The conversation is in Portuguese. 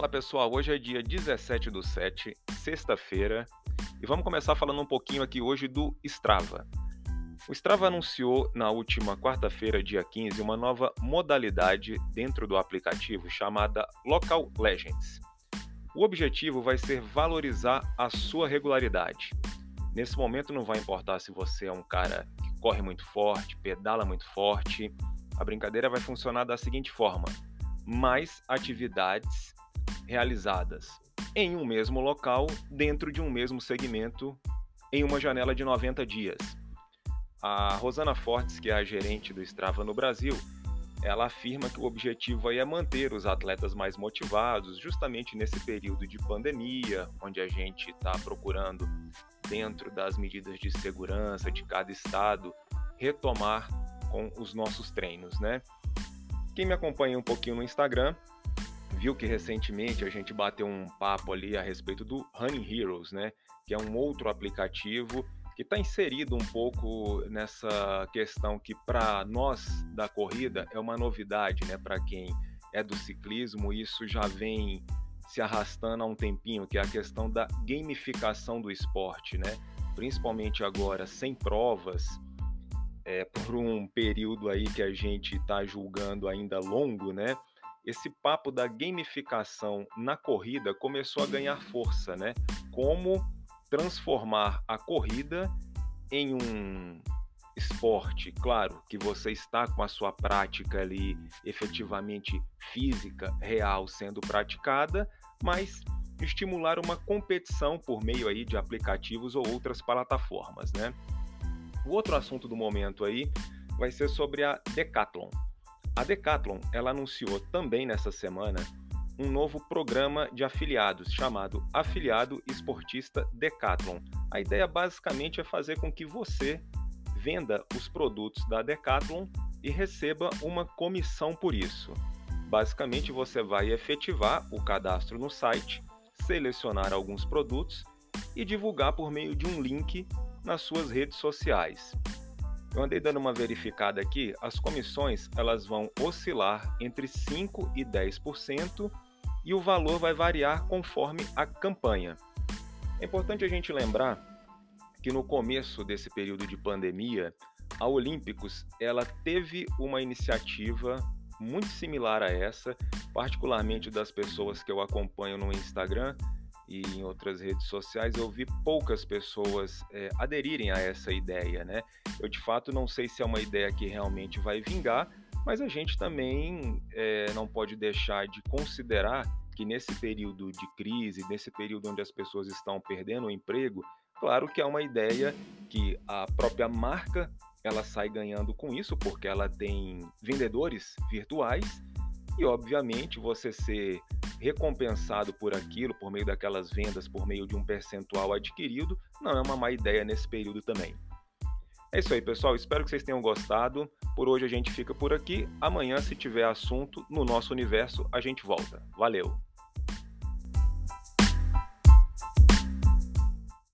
Fala pessoal, hoje é dia 17 do 7, sexta-feira, e vamos começar falando um pouquinho aqui hoje do Strava. O Strava anunciou na última quarta-feira, dia 15, uma nova modalidade dentro do aplicativo chamada Local Legends. O objetivo vai ser valorizar a sua regularidade. Nesse momento não vai importar se você é um cara que corre muito forte, pedala muito forte. A brincadeira vai funcionar da seguinte forma: mais atividades realizadas em um mesmo local, dentro de um mesmo segmento, em uma janela de 90 dias. A Rosana Fortes, que é a gerente do Strava no Brasil, ela afirma que o objetivo é manter os atletas mais motivados, justamente nesse período de pandemia, onde a gente está procurando, dentro das medidas de segurança de cada estado, retomar com os nossos treinos, né? Quem me acompanha um pouquinho no Instagram viu que recentemente a gente bateu um papo ali a respeito do Running Heroes, né? Que é um outro aplicativo que está inserido um pouco nessa questão que para nós da corrida é uma novidade, né? Para quem é do ciclismo, isso já vem se arrastando há um tempinho, que é a questão da gamificação do esporte, né? Principalmente agora sem provas, é, por um período aí que a gente está julgando ainda longo, né? Esse papo da gamificação na corrida começou a ganhar força, né? Como transformar a corrida em um esporte, claro, que você está com a sua prática ali efetivamente física, real sendo praticada, mas estimular uma competição por meio aí de aplicativos ou outras plataformas, né? O outro assunto do momento aí vai ser sobre a Decathlon. A Decathlon ela anunciou também nessa semana um novo programa de afiliados chamado Afiliado Esportista Decathlon. A ideia basicamente é fazer com que você venda os produtos da Decathlon e receba uma comissão por isso. Basicamente, você vai efetivar o cadastro no site, selecionar alguns produtos e divulgar por meio de um link nas suas redes sociais. Eu andei dando uma verificada aqui, as comissões elas vão oscilar entre 5 e 10% e o valor vai variar conforme a campanha. É importante a gente lembrar que no começo desse período de pandemia, a Olímpicos ela teve uma iniciativa muito similar a essa, particularmente das pessoas que eu acompanho no Instagram, e em outras redes sociais, eu vi poucas pessoas é, aderirem a essa ideia, né? Eu de fato não sei se é uma ideia que realmente vai vingar, mas a gente também é, não pode deixar de considerar que nesse período de crise, nesse período onde as pessoas estão perdendo o emprego, claro que é uma ideia que a própria marca ela sai ganhando com isso, porque ela tem vendedores virtuais e, obviamente, você ser recompensado por aquilo, por meio daquelas vendas, por meio de um percentual adquirido, não é uma má ideia nesse período também. É isso aí, pessoal. Espero que vocês tenham gostado. Por hoje a gente fica por aqui. Amanhã, se tiver assunto no nosso universo, a gente volta. Valeu!